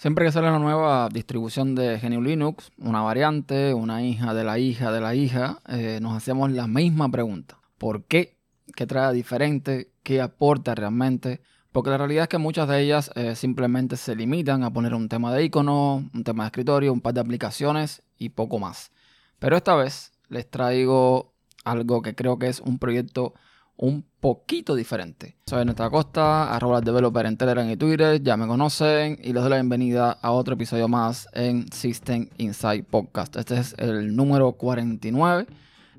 Siempre que sale una nueva distribución de GNU Linux, una variante, una hija de la hija de la hija, eh, nos hacemos la misma pregunta. ¿Por qué? ¿Qué trae diferente? ¿Qué aporta realmente? Porque la realidad es que muchas de ellas eh, simplemente se limitan a poner un tema de icono, un tema de escritorio, un par de aplicaciones y poco más. Pero esta vez les traigo algo que creo que es un proyecto un poquito diferente. Soy Nuestra Costa, arroba developer en Telegram y Twitter, ya me conocen y les doy la bienvenida a otro episodio más en System Inside Podcast. Este es el número 49,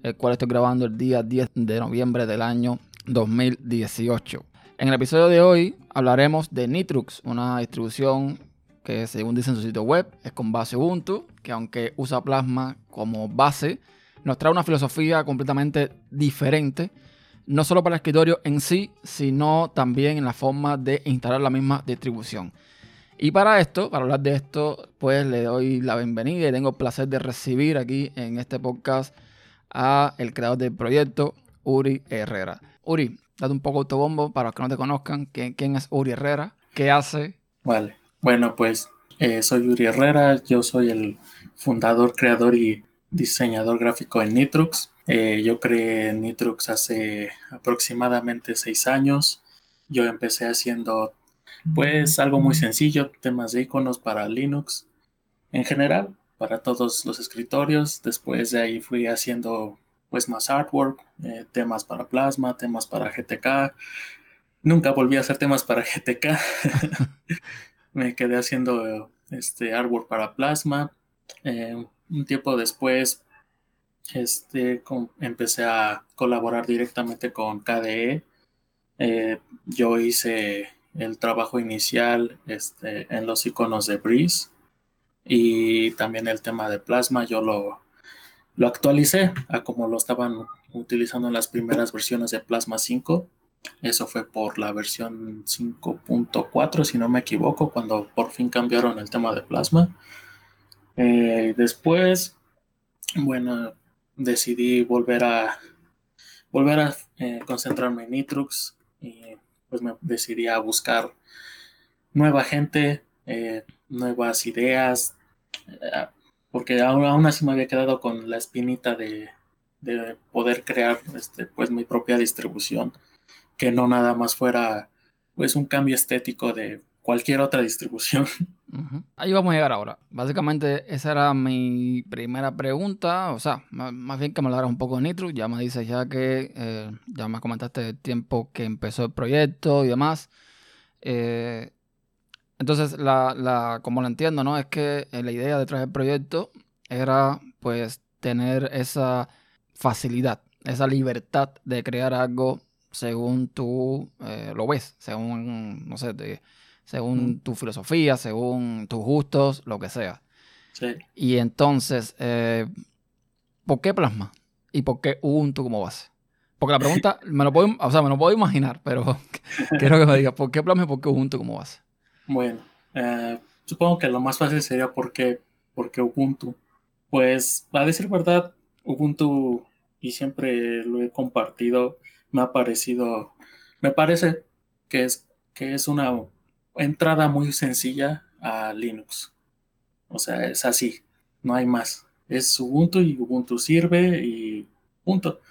el cual estoy grabando el día 10 de noviembre del año 2018. En el episodio de hoy hablaremos de Nitrux, una distribución que según dice en su sitio web es con base Ubuntu, que aunque usa Plasma como base, nos trae una filosofía completamente diferente no solo para el escritorio en sí, sino también en la forma de instalar la misma distribución. Y para esto, para hablar de esto, pues le doy la bienvenida y tengo el placer de recibir aquí en este podcast a el creador del proyecto, Uri Herrera. Uri, date un poco autobombo para los que no te conozcan. ¿Quién, es Uri Herrera? ¿Qué hace? Vale, bueno, pues eh, soy Uri Herrera, yo soy el fundador, creador y diseñador gráfico en Nitrux. Eh, yo creé Nitrux hace aproximadamente seis años. Yo empecé haciendo pues algo muy sencillo, temas de iconos para Linux en general, para todos los escritorios. Después de ahí fui haciendo pues más artwork, eh, temas para Plasma, temas para GTK. Nunca volví a hacer temas para GTK. Me quedé haciendo este artwork para Plasma. Eh, un tiempo después este, empecé a colaborar directamente con KDE. Eh, yo hice el trabajo inicial este, en los iconos de Breeze y también el tema de Plasma. Yo lo, lo actualicé a como lo estaban utilizando en las primeras versiones de Plasma 5. Eso fue por la versión 5.4, si no me equivoco, cuando por fin cambiaron el tema de Plasma. Eh, después, bueno, decidí volver a volver a eh, concentrarme en Nitrux y pues me decidí a buscar nueva gente, eh, nuevas ideas, eh, porque aún, así me había quedado con la espinita de, de, poder crear este, pues mi propia distribución, que no nada más fuera pues un cambio estético de cualquier otra distribución. Ahí vamos a llegar ahora. Básicamente esa era mi primera pregunta, o sea, más, bien que me hablaras un poco de Nitro, ya me dices ya que, eh, ya me comentaste el tiempo que empezó el proyecto y demás. Eh, entonces, la, la, como lo entiendo, ¿no? Es que eh, la idea detrás del proyecto era pues tener esa facilidad, esa libertad de crear algo según tú lo ves, según, no sé, de según tu filosofía, según tus gustos, lo que sea. Sí. Y entonces, eh, ¿por qué Plasma? ¿Y por qué Ubuntu como base? Porque la pregunta, me lo puedo, o sea, me lo puedo imaginar, pero quiero que me digas, ¿por qué Plasma y por qué Ubuntu como base? Bueno, eh, supongo que lo más fácil sería por qué, porque Ubuntu. Pues, a decir verdad, Ubuntu, y siempre lo he compartido, me ha parecido, me parece que es, que es una entrada muy sencilla a Linux. O sea, es así, no hay más. Es Ubuntu y Ubuntu sirve y punto.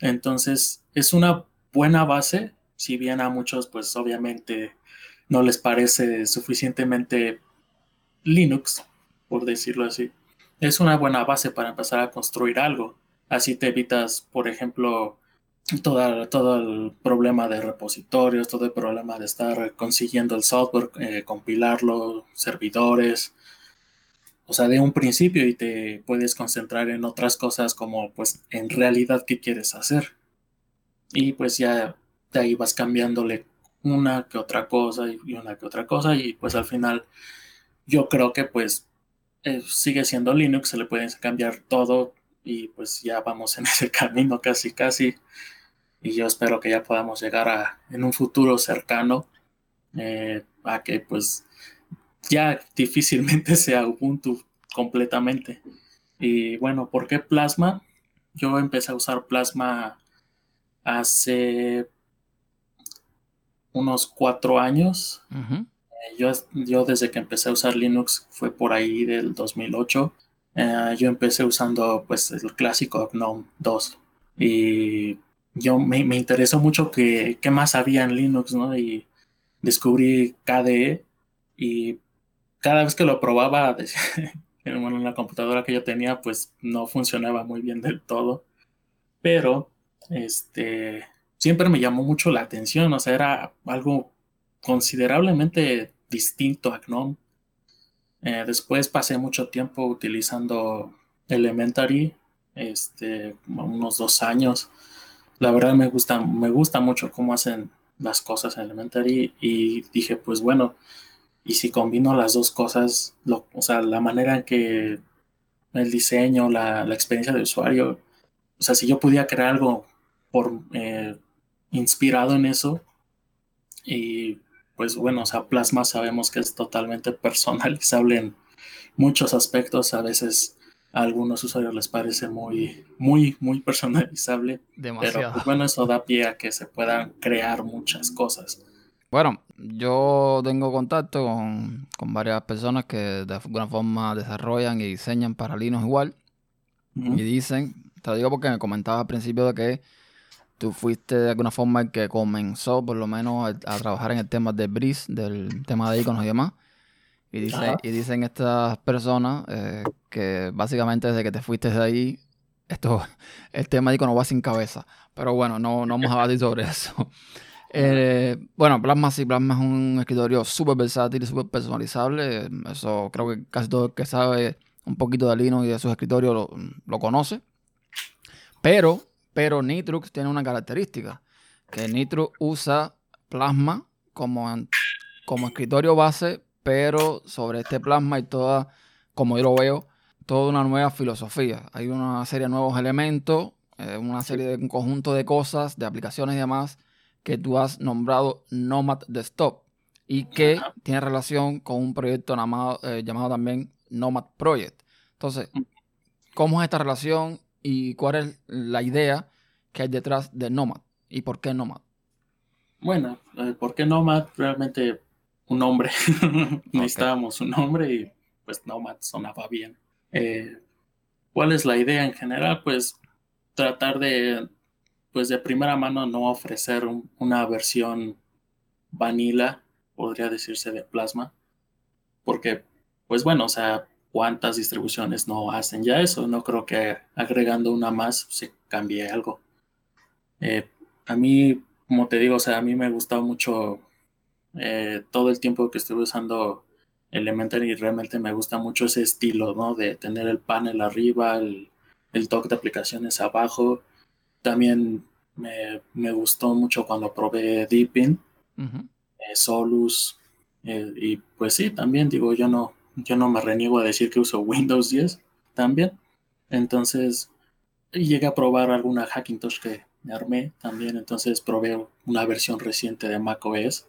Entonces, es una buena base, si bien a muchos, pues obviamente no les parece suficientemente Linux, por decirlo así. Es una buena base para empezar a construir algo. Así te evitas, por ejemplo, todo el problema de repositorios, todo el problema de estar consiguiendo el software, eh, compilarlo, servidores, o sea, de un principio y te puedes concentrar en otras cosas como pues en realidad qué quieres hacer. Y pues ya de ahí vas cambiándole una que otra cosa y una que otra cosa y pues al final yo creo que pues eh, sigue siendo Linux, se le puede cambiar todo y pues ya vamos en ese camino casi casi y yo espero que ya podamos llegar a, en un futuro cercano, eh, a que pues ya difícilmente sea Ubuntu completamente. Y bueno, ¿por qué Plasma? Yo empecé a usar Plasma hace unos cuatro años. yo, yo desde que empecé a usar Linux fue por ahí del 2008. Eh, yo empecé usando pues el clásico GNOME 2 y yo me, interesó mucho que, qué más había en Linux, ¿no? Y descubrí KDE y cada vez que lo probaba en la computadora que yo tenía pues no funcionaba muy bien del todo pero este siempre me llamó mucho la atención o sea era algo considerablemente distinto a GNOME. Eh, después pasé mucho tiempo utilizando Elementary este unos dos años la verdad me gusta me gusta mucho cómo hacen las cosas en Elementary y dije pues bueno y si combino las dos cosas, o sea, la manera en que el diseño, la, experiencia de usuario, o sea, si yo pudiera crear algo por, eh, inspirado en eso, y pues bueno, o sea, Plasma sabemos que es totalmente personalizable en muchos aspectos, a veces a algunos usuarios les parece muy, muy, muy personalizable. Demasiado. Pero pues, bueno, eso da pie a que se puedan crear muchas cosas. Bueno, yo tengo contacto con, varias personas que de alguna forma desarrollan y diseñan para Linux igual. Y dicen, te lo digo porque me comentaba al principio de que tú fuiste de alguna forma el que comenzó por lo menos a, trabajar en el tema de Breeze, del tema de iconos y demás. Y, dice, y dicen estas personas eh, que básicamente desde que te fuiste de ahí, esto, el tema de iconos va sin cabeza. Pero bueno, no, no vamos a hablar sobre eso. Eh, bueno, Plasma sí, Plasma es un escritorio súper versátil y súper personalizable. Eso creo que casi todo el que sabe un poquito de Linux y de sus escritorios lo, conoce. Pero, pero Nitrux tiene una característica, que Nitrux usa Plasma como, como escritorio base, pero sobre este Plasma y toda, como yo lo veo, toda una nueva filosofía. Hay una serie de nuevos elementos, eh, una serie de un conjunto de cosas, de aplicaciones y demás que tú has nombrado Nomad Desktop y que tiene relación con un proyecto llamado, eh, llamado también Nomad Project. Entonces, ¿cómo es esta relación y cuál es la idea que hay detrás de Nomad y por qué Nomad? Bueno, eh, ¿por qué Nomad? Realmente un nombre. Necesitábamos un nombre y pues Nomad sonaba bien. Eh, ¿Cuál es la idea en general? Pues tratar de pues de primera mano no ofrecer una versión vanilla, podría decirse, de plasma, porque, pues bueno, o sea, cuántas distribuciones no hacen ya eso, no creo que agregando una más se cambie algo. Eh, a mí, como te digo, o sea, a mí me gustado mucho eh, todo el tiempo que estuve usando Elementary, realmente me gusta mucho ese estilo, ¿no? De tener el panel arriba, el, el toque de aplicaciones abajo, también me, gustó mucho cuando probé Deepin, eh, Solus, eh, y pues sí, también digo, yo no, yo no me reniego a decir que uso Windows 10 también. Entonces, llegué a probar alguna Hackintosh que me armé también, entonces probé una versión reciente de macOS.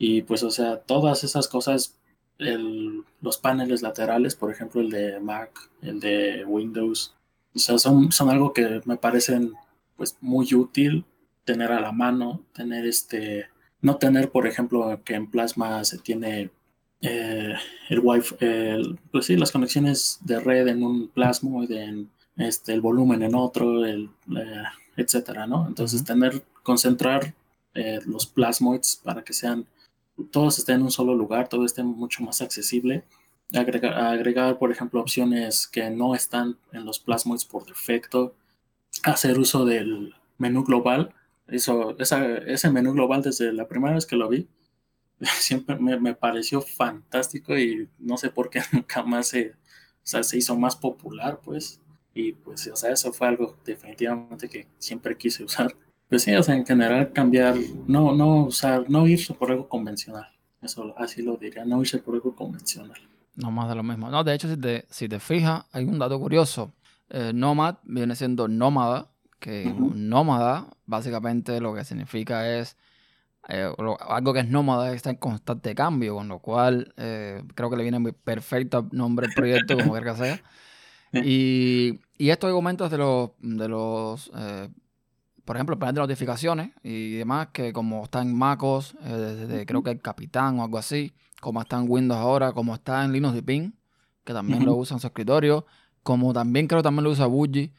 Y pues, o sea, todas esas cosas, los paneles laterales, por ejemplo, el de Mac, el de Windows, o sea, son, son algo que me parecen pues muy útil tener a la mano, tener este, no tener, por ejemplo, que en Plasma se tiene eh, el Wi-Fi, pues sí, las conexiones de red en un plasmoide, este, el volumen en otro, el, eh, etcétera, ¿no? Entonces, tener, concentrar eh, los plasmoids para que sean, todos estén en un solo lugar, todo esté mucho más accesible. Agregar, agregar, por ejemplo, opciones que no están en los plasmoids por defecto, hacer uso del menú global. Eso, ese menú global desde la primera vez que lo vi, siempre me, pareció fantástico y no sé por qué nunca más se, se hizo más popular, pues. Y pues, o sea, eso fue algo definitivamente que siempre quise usar. Pues sí, o sea, en general cambiar, no, no usar, no irse por algo convencional. Eso así lo diría, no irse por algo convencional. No más de lo mismo. No, de hecho, si te, si te fijas, hay un dato curioso. Eh, nomad viene siendo nómada, que nómada básicamente lo que significa es eh, algo que es nómada está en constante cambio, con lo cual eh, creo que le viene muy perfecto nombre al proyecto, como ver que sea. Y, y estos argumentos de los, de los por ejemplo, el panel de notificaciones y demás, que como está en MacOS, desde, creo que el Capitán o algo así, como está en Windows ahora, como está en Linux Pin, que también lo usa en su escritorio, como también creo también lo usa Budgie.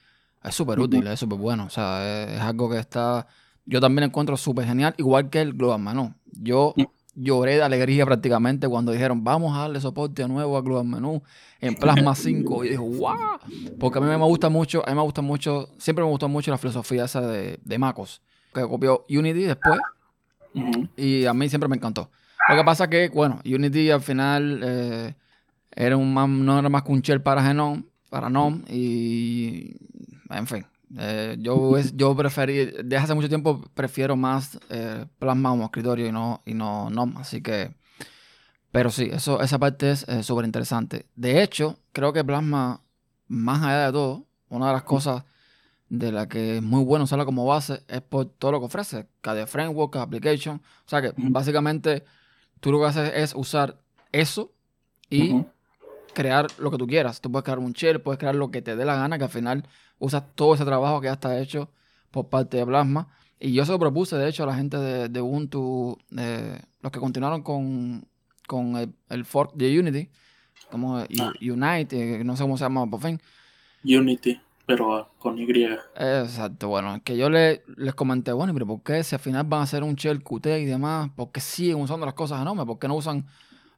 Es súper útil, es súper bueno. O sea, es, algo que está. Yo también encuentro súper genial, igual que el Global Menu. Yo lloré de alegría prácticamente cuando dijeron, vamos a darle soporte nuevo a Global Menu en Plasma 5. Y dije, ¡wow! Porque a mí me gusta mucho, a mí me gusta mucho, siempre me gustó mucho la filosofía esa de, de MacOS, que copió Unity después. Y a mí siempre me encantó. Lo que pasa que, bueno, Unity al final eh, era un, no era más que un shell para Genome, para NOM, y en fin. Eh, yo, yo preferí, desde hace mucho tiempo prefiero más eh, Plasma como escritorio y no, y no NOM, así que... Pero sí, eso, esa parte es súper interesante. De hecho, creo que Plasma, más allá de todo, una de las cosas de la que es muy bueno usarla como base es por todo lo que ofrece, cada framework, cada application. O sea que básicamente tú lo que haces es usar eso y crear lo que tú quieras. Tú puedes crear un shell, puedes crear lo que te dé la gana, que al final usas todo ese trabajo que ya está hecho por parte de Plasma. Y yo se lo propuse, de hecho, a la gente de, Ubuntu, los que continuaron con, con el, fork de Unity, como ah. Unite, no sé cómo se llama por fin. Unity, pero con Y. Exacto, bueno, que yo le, les comenté, bueno, pero ¿por qué si al final van a hacer un shell Qt y demás? ¿Por qué siguen usando las cosas enormes? ¿Por qué no usan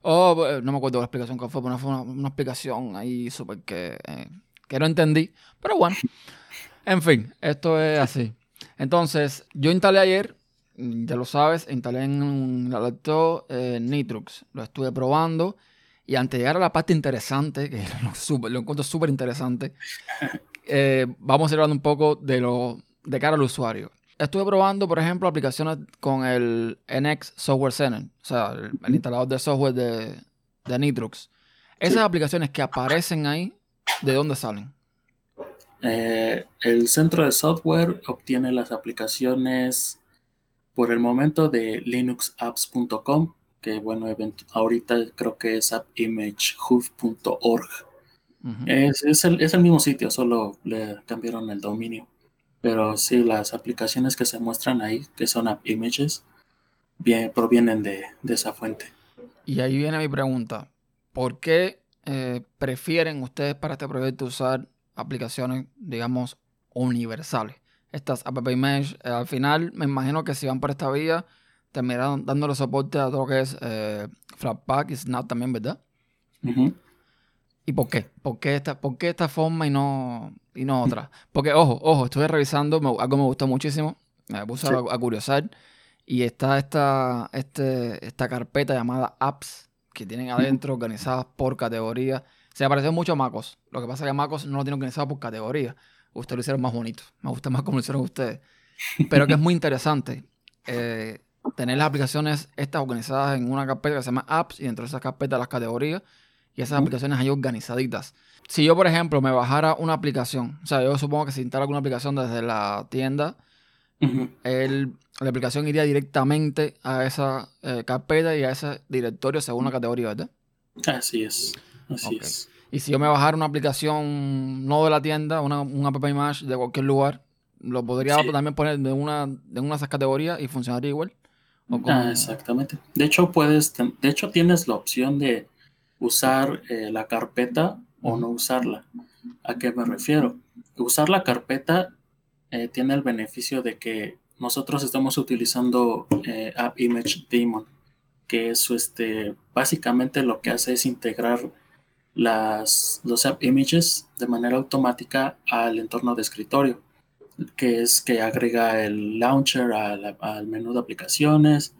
Oh, no me acuerdo la explicación que fue, pero fue una, explicación ahí súper que, eh, que no entendí. Pero bueno, en fin, esto es así. Entonces, yo instalé ayer, ya lo sabes, instalé en un laptop eh, Nitrux. Lo estuve probando. Y antes de llegar a la parte interesante, que lo, lo encuentro súper interesante, eh, vamos a ir hablando un poco de lo de cara al usuario. Estuve probando, por ejemplo, aplicaciones con el NX Software Center, o sea, el, instalador de software de, de Nitrux. Esas aplicaciones que aparecen ahí, ¿de dónde salen? Eh, el centro de software obtiene las aplicaciones por el momento de linuxapps.com, que bueno, ahorita creo que es appimagehoof.org. es, es, el, es el mismo sitio, solo le cambiaron el dominio. Pero sí, las aplicaciones que se muestran ahí, que son app images, bien, provienen de, esa fuente. Y ahí viene mi pregunta. ¿Por qué eh, prefieren ustedes para este proyecto usar aplicaciones, digamos, universales? Estas app images, eh, al final, me imagino que si van por esta vía, terminarán dándole soporte a todo lo que es eh, Flatpak y Snap también, ¿verdad? ¿Y por qué? ¿Por qué esta, por qué esta forma y no, y no otra? Porque, ojo, ojo, estuve revisando, algo me gustó muchísimo, me puse a, curiosar, y está esta, este, esta carpeta llamada apps que tienen adentro organizadas por categoría. Se me pareció mucho a MacOS. Lo que pasa es que MacOS no lo tiene organizado por categoría. Ustedes lo hicieron más bonito. Me gusta más como lo hicieron ustedes. Pero que es muy interesante. Eh, tener las aplicaciones estas organizadas en una carpeta que se llama apps y dentro de esa carpeta las categorías y esas aplicaciones ahí organizaditas. Si yo, por ejemplo, me bajara una aplicación, o sea, yo supongo que si instalo alguna aplicación desde la tienda, la aplicación iría directamente a esa eh, carpeta y a ese directorio según la categoría, ¿verdad? Así es, así es. Y si yo me bajara una aplicación no de la tienda, una, un app image de cualquier lugar, lo podría también poner de una, de una de esas categorías y funcionaría igual. Ah, exactamente. De hecho, puedes, de hecho, tienes la opción de usar eh, la carpeta o no usarla. ¿A qué me refiero? Usar la carpeta eh, tiene el beneficio de que nosotros estamos utilizando eh, App Image Daemon, que es este, básicamente lo que hace es integrar las, los App Images de manera automática al entorno de escritorio, que es que agrega el launcher al, al menú de aplicaciones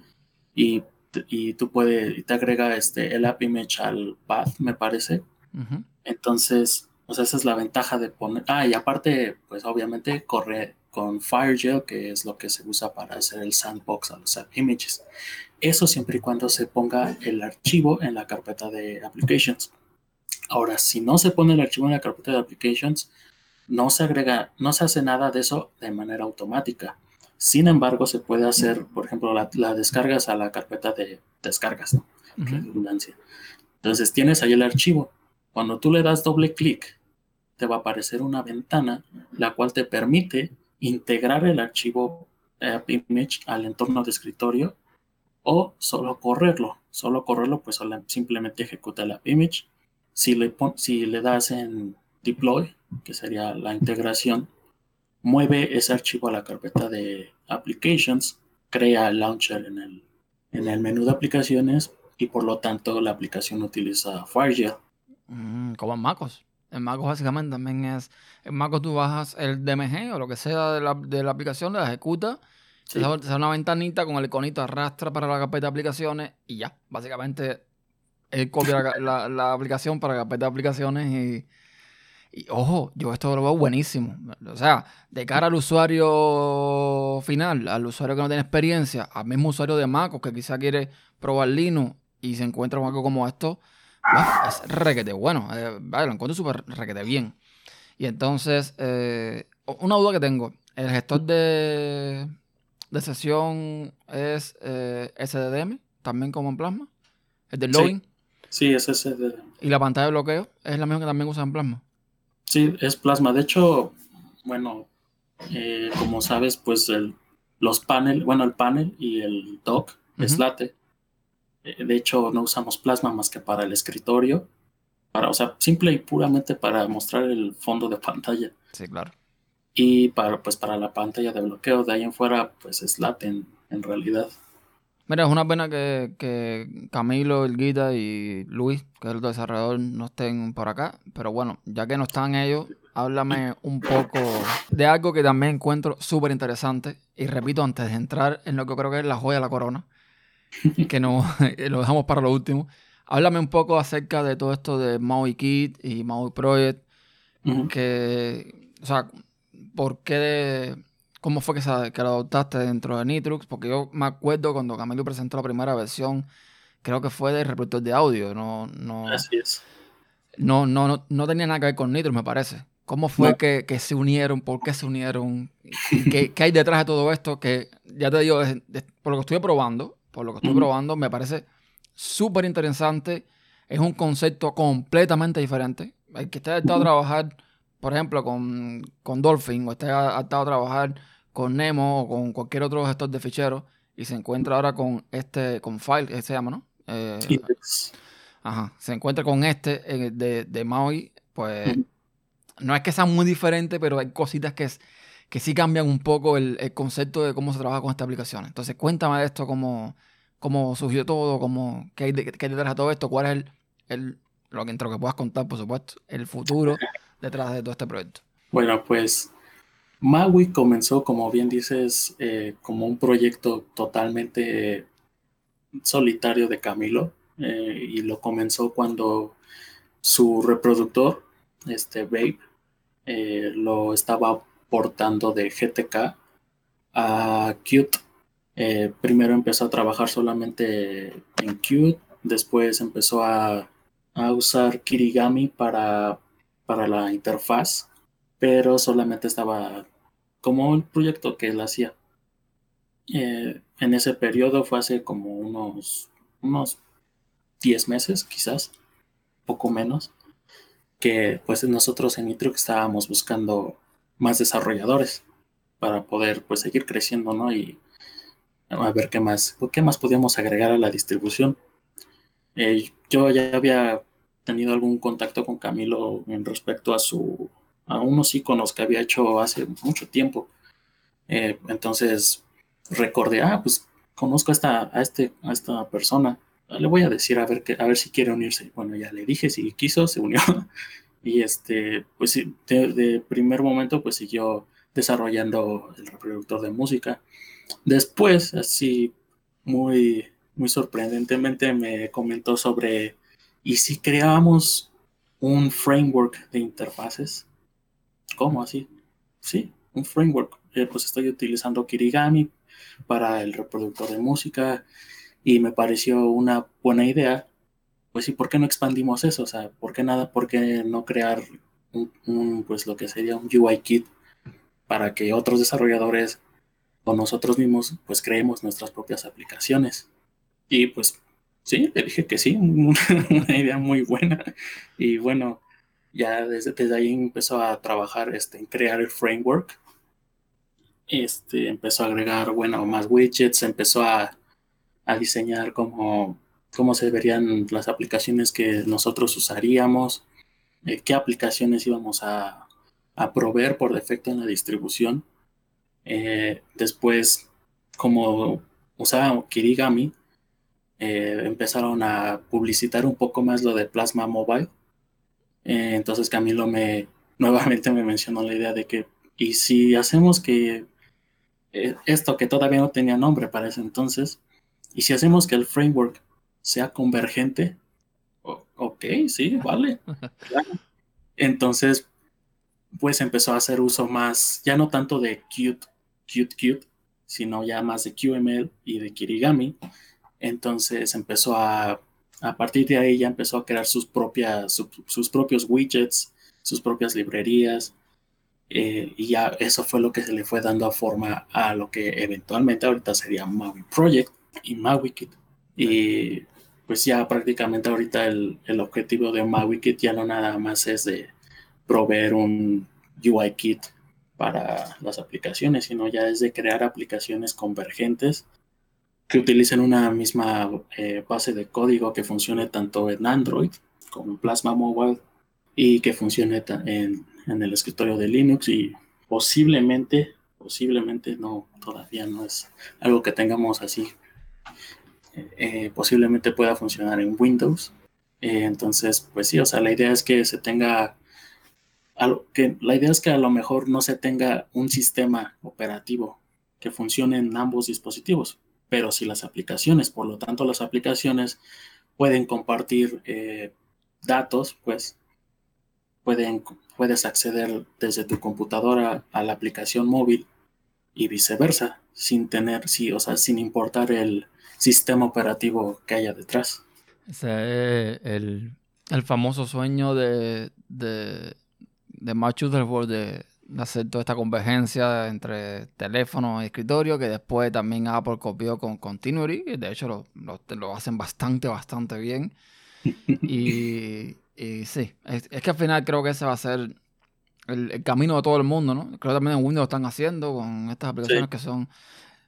y y tú puedes, te agrega este, el app image al path, me parece. Entonces, pues esa es la ventaja de poner. Ah, y aparte, pues obviamente corre con FireGel, que es lo que se usa para hacer el sandbox a los app images. Eso siempre y cuando se ponga el archivo en la carpeta de applications. Ahora, si no se pone el archivo en la carpeta de applications, no se agrega, no se hace nada de eso de manera automática. Sin embargo, se puede hacer, por ejemplo, la, descargas a la carpeta de descargas, ¿no? Redundancia. Entonces tienes ahí el archivo. Cuando tú le das doble clic, te va a aparecer una ventana la cual te permite integrar el archivo App Image al entorno de escritorio o solo correrlo. Solo correrlo, pues simplemente ejecuta la image. Si le, si le das en deploy, que sería la integración, mueve ese archivo a la carpeta de applications, crea el launcher en el, en el menú de aplicaciones y por lo tanto la aplicación utiliza FireGel. Mm, como en MacOS. En MacOS básicamente también es, en MacOS tú bajas el DMG o lo que sea de la, de la aplicación, la ejecuta, se hace una ventanita con el iconito arrastra para la carpeta de aplicaciones y ya, básicamente él copia la, la, aplicación para la carpeta de aplicaciones y, y, ojo, yo esto lo veo buenísimo. O sea, de cara al usuario final, al usuario que no tiene experiencia, al mismo usuario de MacOS que quizá quiere probar Linux y se encuentra con algo como esto, es requete bueno. Eh, vale, lo encuentro súper requete bien. Y entonces, eh, una duda que tengo. El gestor de, de sesión es eh, SDDM, también como en Plasma. El de login. Sí, es SDDM. ¿Y la pantalla de bloqueo es la misma que también usa en Plasma? Sí, es Plasma. De hecho, bueno, como sabes, pues el, los paneles, bueno, el panel y el dock es late. Eh, de hecho, no usamos plasma más que para el escritorio. Para, o sea, simple y puramente para mostrar el fondo de pantalla. Sí, claro. Y para, pues, para la pantalla de bloqueo, de ahí en fuera, pues es laten en realidad. Mira, es una pena que, que, Camilo, el Guita y Luis, que es el desarrollador, no estén por acá. Pero bueno, ya que no están ellos, háblame un poco de algo que también encuentro súper interesante. Y repito, antes de entrar en lo que creo que es la joya de la corona, que no lo dejamos para lo último. Háblame un poco acerca de todo esto de Maui Kit y Maui Project. Que, o sea, ¿por qué, cómo fue que, que lo adoptaste dentro de Nitrux? Porque yo me acuerdo cuando Camilo presentó la primera versión, creo que fue de reproductor de audio. No, no, Así es. No, no, no, tenía nada que ver con Nitrux, me parece. ¿Cómo fue que, que, se unieron? ¿Por qué se unieron? ¿Qué, ¿Qué, hay detrás de todo esto? Que ya te digo, por lo que estuve probando, por lo que estoy probando, me parece súper interesante. Es un concepto completamente diferente. El que esté adaptado a trabajar, por ejemplo, con, con Dolphin, o esté adaptado a trabajar con Nemo o con cualquier otro gestor de ficheros, y se encuentra ahora con este, con File, que se llama, ¿no? Eh, ajá. Se encuentra con este eh, de, de Maui, pues no es que sea muy diferente, pero hay cositas que, es, que sí cambian un poco el, concepto de cómo se trabaja con esta aplicación. Entonces, cuéntame de esto, cómo, cómo surgió todo, cómo, qué, hay detrás de todo esto, cuál es el, el lo, que, entre lo que puedas contar, por supuesto, el futuro detrás de todo este proyecto. Bueno, pues Maui comenzó, como bien dices, eh, como un proyecto totalmente solitario de Camilo eh, y lo comenzó cuando su reproductor, este Babe, eh, lo estaba portando de GTK a Qt. Primero empezó a trabajar solamente en Qt, después empezó a, usar Kirigami para, para la interfaz, pero solamente estaba como un proyecto que él hacía. Eh, en ese periodo fue hace como unos, unos 10 meses, quizás, poco menos, que pues nosotros en Nitrux estábamos buscando más desarrolladores para poder pues seguir creciendo, ¿no? Y a ver qué más, qué más podíamos agregar a la distribución. Eh, yo ya había tenido algún contacto con Camilo en respecto a su a unos iconos que había hecho hace mucho tiempo. Eh, entonces recordé, ah, pues conozco a esta, a este, esta persona. Le voy a decir a ver que, a ver si quiere unirse. Bueno, ya le dije si quiso, se unió. y este, pues de, de primer momento, pues siguió desarrollando el reproductor de música. Después, así muy, muy sorprendentemente, me comentó sobre, ¿y si creamos un framework de interfaces? ¿Cómo así? Sí, un framework. Eh, pues estoy utilizando Kirigami para el reproductor de música y me pareció una buena idea. Pues sí, ¿por qué no expandimos eso? O sea, ¿por qué nada? ¿Por qué no crear un, pues lo que sería un UI kit para que otros desarrolladores o nosotros mismos pues creemos nuestras propias aplicaciones. Y pues sí, le dije que sí, una, idea muy buena. Y bueno, ya desde, ahí empezó a trabajar este, en crear el framework. Este, empezó a agregar, bueno, más widgets, empezó a, a diseñar cómo, se verían las aplicaciones que nosotros usaríamos, eh, qué aplicaciones íbamos a, a, proveer por defecto en la distribución. Eh, después, como usaba Kirigami, eh, empezaron a publicitar un poco más lo de Plasma Mobile. Entonces Camilo me nuevamente me mencionó la idea de que, y si hacemos que esto que todavía no tenía nombre para ese entonces, y si hacemos que el framework sea convergente, ok, sí, vale. Entonces, pues empezó a hacer uso más, ya no tanto de Qt, Qt, Qt, sino ya más de QML y de Kirigami. Entonces empezó a, a partir de ahí ya empezó a crear sus, propias, sus propios widgets, sus propias librerías. Eh, y ya eso fue lo que se le fue dando forma a lo que eventualmente ahorita sería Maui Project y MauiKit. Y pues ya prácticamente ahorita el, el objetivo de MauiKit ya no nada más es de proveer un UI kit para las aplicaciones, sino ya es de crear aplicaciones convergentes que utilicen una misma eh, base de código que funcione tanto en Android como en Plasma Mobile y que funcione en, en el escritorio de Linux y posiblemente, posiblemente no, todavía no es algo que tengamos así eh, posiblemente pueda funcionar en Windows. Eh, entonces, pues sí, o sea, la idea es que se tenga, que, la idea es que a lo mejor no se tenga un sistema operativo que funcione en ambos dispositivos, pero si las aplicaciones, por lo tanto las aplicaciones pueden compartir eh, datos, pues pueden, puedes acceder desde tu computadora a la aplicación móvil y viceversa, sin tener, sí, o sea, sin importar el, sistema operativo que haya detrás. Ese es el, famoso sueño de, de, de de, hacer toda esta convergencia entre teléfono y escritorio, que después también Apple copió con Continuity, y de hecho lo, lo, hacen bastante, bastante bien. y, y sí, es, que al final creo que ese va a ser el, camino de todo el mundo, ¿no? Creo que también en Windows lo están haciendo con estas aplicaciones que son,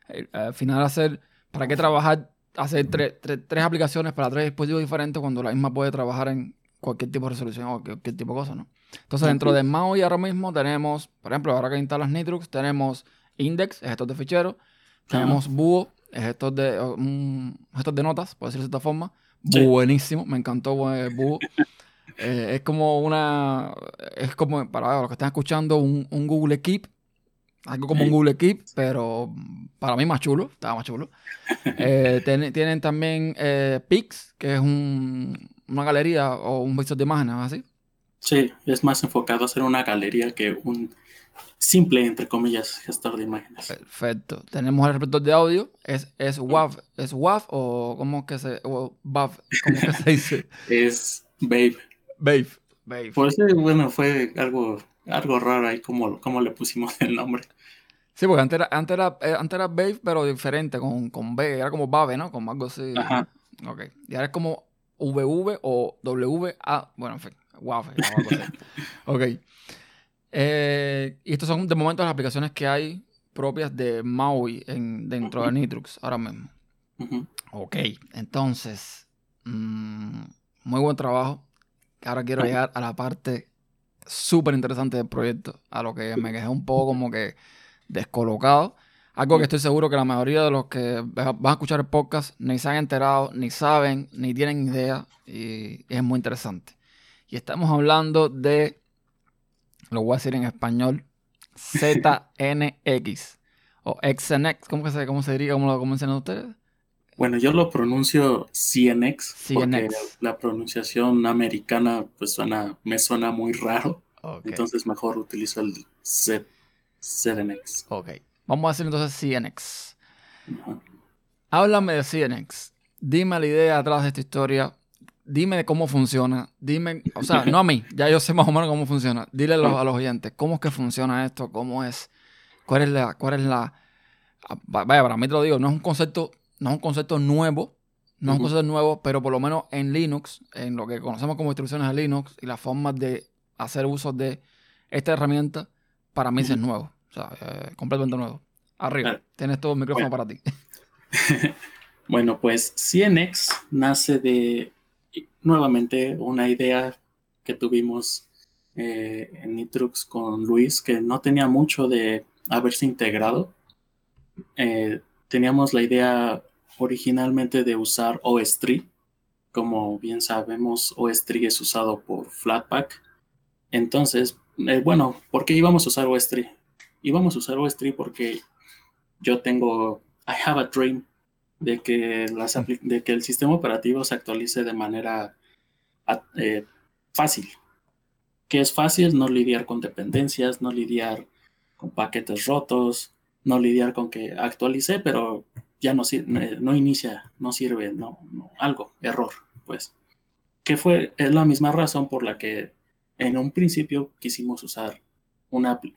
eh, al final hacer ¿Para qué trabajar, hacer tres aplicaciones para tres dispositivos diferentes cuando la misma puede trabajar en cualquier tipo de resolución o cualquier tipo de cosa, ¿no? Entonces, dentro de MAUI ahora mismo tenemos, por ejemplo, ahora que instalas Nitrux, tenemos Index, es gestor de ficheros, tenemos es gestor de, de notas, por decirlo de esta forma. Buenísimo, me encantó Buo. Eh, es como una, es como, para los que están escuchando, un, un Google Keep algo como un Google Keep, pero para mí más chulo, estaba más chulo. Eh, tienen también eh, Pix, que es una galería o un visor de imágenes, ¿así? Sí, es más enfocado a ser una galería que un simple, entre comillas, gestor de imágenes. Perfecto. Tenemos el reproductor de audio, es, es WAV, ¿es WAV o cómo que se, o ¿cómo que se dice? es Babe. Babe. Babe. Por eso, bueno, fue algo, algo raro ahí como, como le pusimos el nombre. Sí, porque antes era, antes era, eh, antes era Babe, pero diferente, con, con B. Era como Babe, ¿no? Como algo así. Ajá. Ok. Y ahora es como VV o WA. Bueno, en fin. Wave. ok. Eh, y estos son de momento las aplicaciones que hay propias de Maui en, dentro de Nitrux ahora mismo. Ok. Entonces, mm, muy buen trabajo. Ahora quiero llegar a la parte súper interesante del proyecto. A lo que me quedé un poco como que descolocado. Algo que estoy seguro que la mayoría de los que van a escuchar el podcast ni se han enterado, ni saben, ni tienen idea. Y es muy interesante. Y estamos hablando de, lo voy a decir en español, ZNX o XNX. ¿Cómo, se, cómo se diría? ¿Cómo lo mencionan ustedes? Bueno, yo lo pronuncio CNX, porque la pronunciación americana pues suena, me suena muy raro. Entonces mejor utilizo el Z CNX. Ok. Vamos a hacer entonces CNX. Háblame de CNX. Dime la idea atrás de esta historia. Dime de cómo funciona. Dime, o sea, no a mí, ya yo sé más o menos cómo funciona. Dile a los, oyentes, ¿cómo es que funciona esto? ¿Cómo es? ¿Cuál es la, cuál es la, vaya, para mí te lo digo, no es un concepto, no es un concepto nuevo, no es un concepto nuevo, pero por lo menos en Linux, en lo que conocemos como instrucciones de Linux y las formas de hacer uso de esta herramienta, para mí es nuevo. O sea, eh, completamente nuevo. Arriba. Tienes todo el micrófono para ti. Bueno, pues CNX nace de nuevamente una idea que tuvimos eh, en Nitrux con Luis, que no tenía mucho de haberse integrado. Eh, teníamos la idea originalmente de usar OS3. Como bien sabemos, OS3 es usado por Flatpak. Entonces, eh, bueno, ¿por qué íbamos a usar OS3? Íbamos a usar OS3 porque yo tengo, I have a dream de que, las de que el sistema operativo se actualice de manera eh, fácil. Que es fácil no lidiar con dependencias, no lidiar con paquetes rotos, no lidiar con que actualicé, pero ya no, no inicia, no sirve, no, algo, error, pues. Que fue, es la misma razón por la que en un principio quisimos usar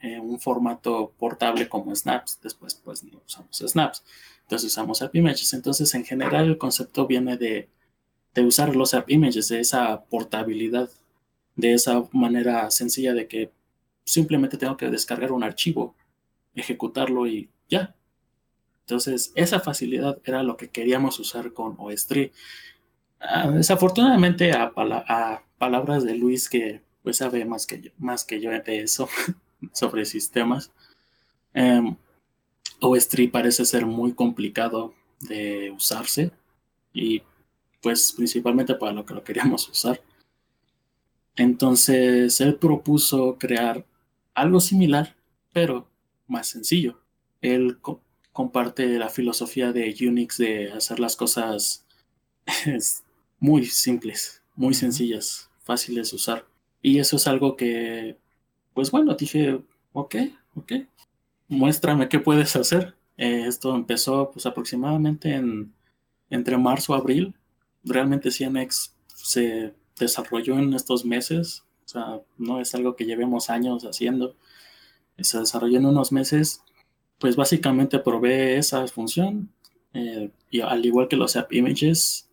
eh, un formato portable como Snaps, después pues no usamos Snaps, entonces usamos App Images. Entonces en general el concepto viene de, de usar los App Images, de esa portabilidad, de esa manera sencilla de que simplemente tengo que descargar un archivo, ejecutarlo y ya. Entonces esa facilidad era lo que queríamos usar con OS3. Ah, desafortunadamente a, a palabras de Luis que pues sabe más que yo, más que yo de eso, sobre sistemas. Um, OS3 parece ser muy complicado de usarse y pues principalmente para lo que lo queríamos usar. Entonces él propuso crear algo similar, pero más sencillo. Él comparte la filosofía de Unix de hacer las cosas muy simples, muy sencillas, fáciles de usar. Y eso es algo que, pues bueno, dije, ok, ok, muéstrame qué puedes hacer. Eh, esto empezó pues aproximadamente en, entre marzo y abril. Realmente CNX se desarrolló en estos meses, o sea, no es algo que llevemos años haciendo. Se desarrolló en unos meses, pues básicamente provee esa función. Eh, y al igual que los app images,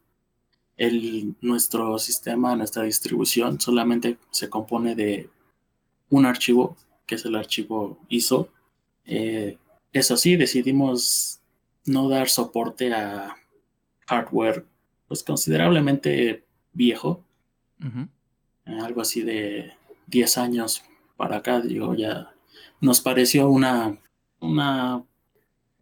el, nuestro sistema, nuestra distribución solamente se compone de un archivo, que es el archivo ISO. Eh, eso sí, decidimos no dar soporte a hardware pues considerablemente viejo, eh, algo así de 10 años para acá, digo, ya nos pareció una, una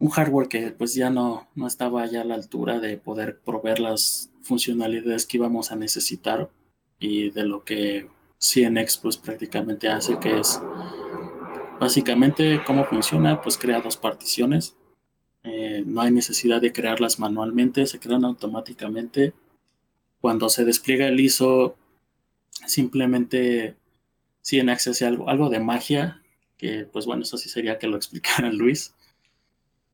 un hardware que pues ya no, no estaba ya a la altura de poder proveer las funcionalidades que íbamos a necesitar y de lo que CNX pues prácticamente hace que es básicamente cómo funciona pues crea dos particiones. Eh, no hay necesidad de crearlas manualmente se crean automáticamente. Cuando se despliega el ISO simplemente CNX hace algo, algo de magia que pues bueno eso sí sería que lo explicara Luis.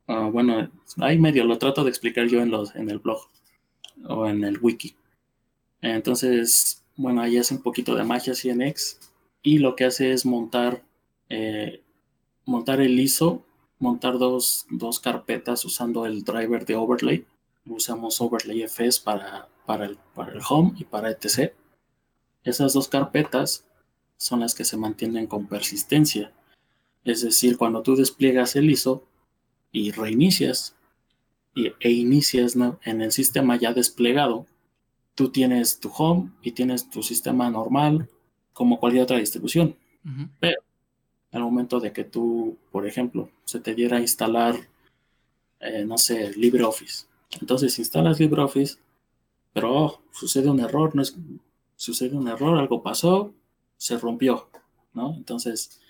Ah, bueno, ahí medio lo trato de explicar yo en, los, en el blog o en el wiki. Entonces, bueno, ahí hace un poquito de magia CNX y lo que hace es montar, eh, montar el ISO, montar dos, dos, carpetas usando el driver de overlay. Usamos overlay FS para, para, el, para el home y para etc. Esas dos carpetas son las que se mantienen con persistencia. Es decir, cuando tú despliegas el ISO, y reinicias y, e inicias en el sistema ya desplegado, tú tienes tu home y tienes tu sistema normal como cualquier otra distribución. Pero al momento de que tú, por ejemplo, se te diera a instalar, eh, no sé, LibreOffice. Entonces instalas LibreOffice, pero oh, sucede un error, no es, sucede un error, algo pasó, se rompió, ¿no? Entonces,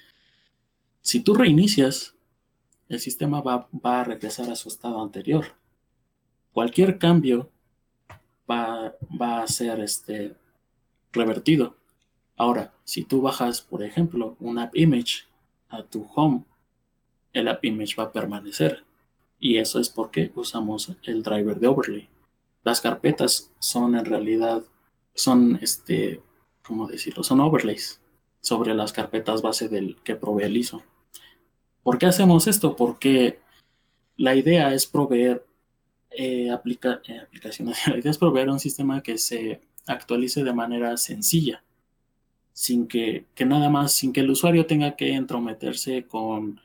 si tú reinicias el sistema va, a regresar a su estado anterior. Cualquier cambio va, a ser este, revertido. Ahora, si tú bajas, por ejemplo, un app image a tu home, el app image va a permanecer. Y eso es porque usamos el driver de overlay. Las carpetas son en realidad, son este, ¿cómo decirlo? Son overlays sobre las carpetas base del que provee el ISO. ¿Por qué hacemos esto? Porque la idea es proveer eh, aplica, eh, aplicaciones, la idea es proveer un sistema que se actualice de manera sencilla, sin que, que nada más, sin que el usuario tenga que entrometerse con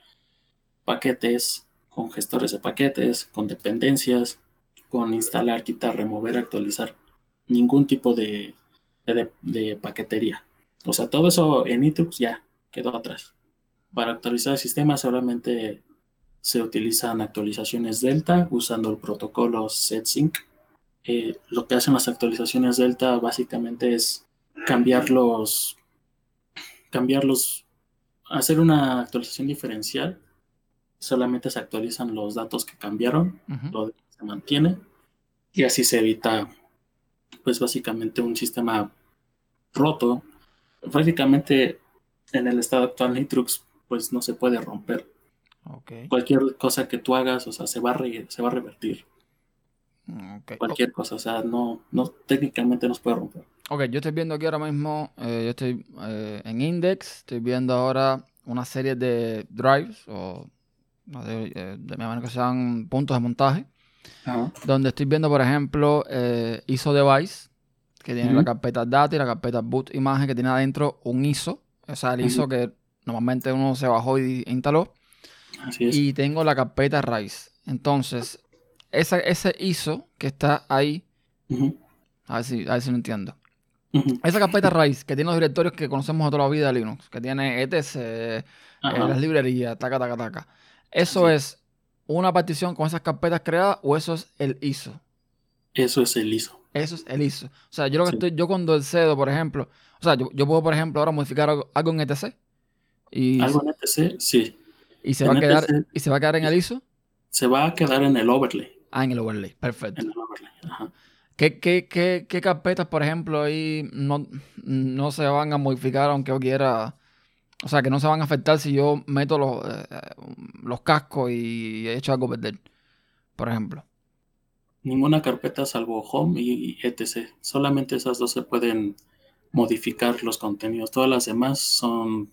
paquetes, con gestores de paquetes, con dependencias, con instalar, quitar, remover, actualizar. Ningún tipo de, de, paquetería. O sea, todo eso en Nitrux ya quedó atrás. Para actualizar el sistema solamente se utilizan actualizaciones Delta usando el protocolo SetSync. Eh, lo que hacen las actualizaciones Delta básicamente es cambiarlos, cambiarlos, hacer una actualización diferencial. Solamente se actualizan los datos que cambiaron, lo se mantiene y así se evita, pues básicamente un sistema roto. Prácticamente en el estado actual Nitrux, pues no se puede romper. Cualquier cosa que tú hagas, o sea, se va a, se va a revertir. Cualquier cosa, o sea, no, no, técnicamente no se puede romper. Ok, yo estoy viendo aquí ahora mismo, eh, yo estoy eh, en Index, estoy viendo ahora una serie de drives, o de, eh, de mi que sean puntos de montaje, donde estoy viendo, por ejemplo, ISO Device, que tiene la carpeta data y la carpeta boot imagen, que tiene adentro un ISO, o sea, el ISO que normalmente uno se bajó y instaló. Así es. Y tengo la carpeta RISE. Entonces, esa, ese ISO que está ahí, a, ver si, a ver si lo entiendo. Esa carpeta raíz que tiene los directorios que conocemos de toda la vida de Linux, que tiene etc, eh, las librerías, taca, taca, taca. ¿Eso es una partición con esas carpetas creadas o eso es el ISO? Eso es el ISO. Eso es el ISO. O sea, yo lo que estoy, yo cuando el cedo, por ejemplo, o sea, yo, puedo, por ejemplo, ahora modificar algo, en etc. Y, algo en etc, sí. ¿Y se, va a quedar, ¿Y se va a quedar en el ISO? Se va a quedar en el overlay. Ah, en el overlay, perfecto. En el overlay, ajá. ¿Qué, qué, qué, qué carpetas, por ejemplo, ahí no, no, se van a modificar aunque yo quiera? O sea, que no se van a afectar si yo meto los, eh, los cascos y he hecho algo perder, por ejemplo. Ninguna carpeta salvo home y etc. Solamente esas dos se pueden modificar los contenidos. Todas las demás son,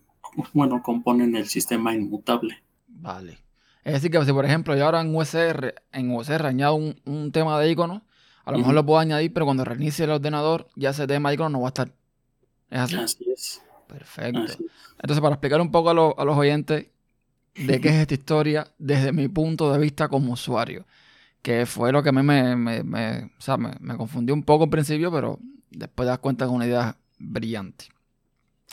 bueno, componen el sistema inmutable. Vale. Es decir, que si por ejemplo yo ahora en USR, en USR añado un, un tema de icono, a lo mejor lo puedo añadir, pero cuando reinicie el ordenador, ya ese tema de icono no va a estar. ¿Es así? Así es. Perfecto. Entonces, para explicar un poco a, los oyentes de qué es esta historia desde mi punto de vista como usuario, que fue lo que a mí me, me, me, o sea, me, me confundió un poco al principio, pero después das cuenta que es una idea brillante.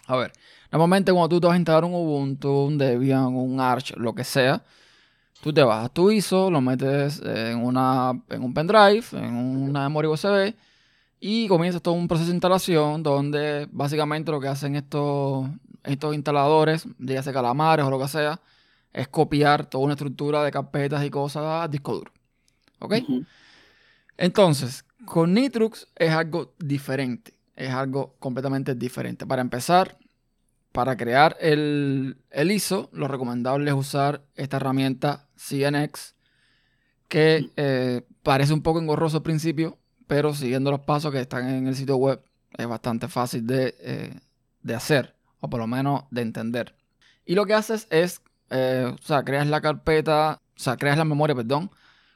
A ver, normalmente cuando tú te vas a instalar un Ubuntu, un Debian, un Arch, lo que sea, Tú te a tu ISO, lo metes en, una, en un pendrive, en una memoria USB y comienzas todo un proceso de instalación donde básicamente lo que hacen estos, estos instaladores, ya sea calamares o lo que sea, es copiar toda una estructura de carpetas y cosas a disco duro. ¿Ok? Entonces, con Nitrux es algo diferente, es algo completamente diferente. Para empezar, para crear el, ISO, lo recomendable es usar esta herramienta CNX, que eh, parece un poco engorroso al principio, pero siguiendo los pasos que están en el sitio web, es bastante fácil de, eh, hacer, o por lo menos de entender. Y lo que haces es, eh, o sea, creas la carpeta, o sea, creas la memoria, perdón,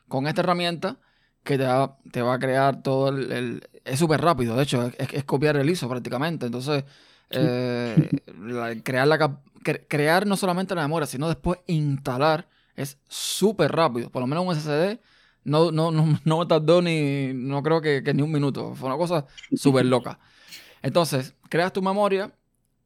con esta herramienta que te va, te va a crear todo el... es súper rápido, de hecho, es, es, copiar el ISO prácticamente. Entonces, eh, crear, la, crear no solamente la memoria, sino después instalar es súper rápido. Por lo menos un SSD no, no, no, no tardó ni, no creo que, ni un minuto. Fue una cosa súper loca. Entonces, creas tu memoria,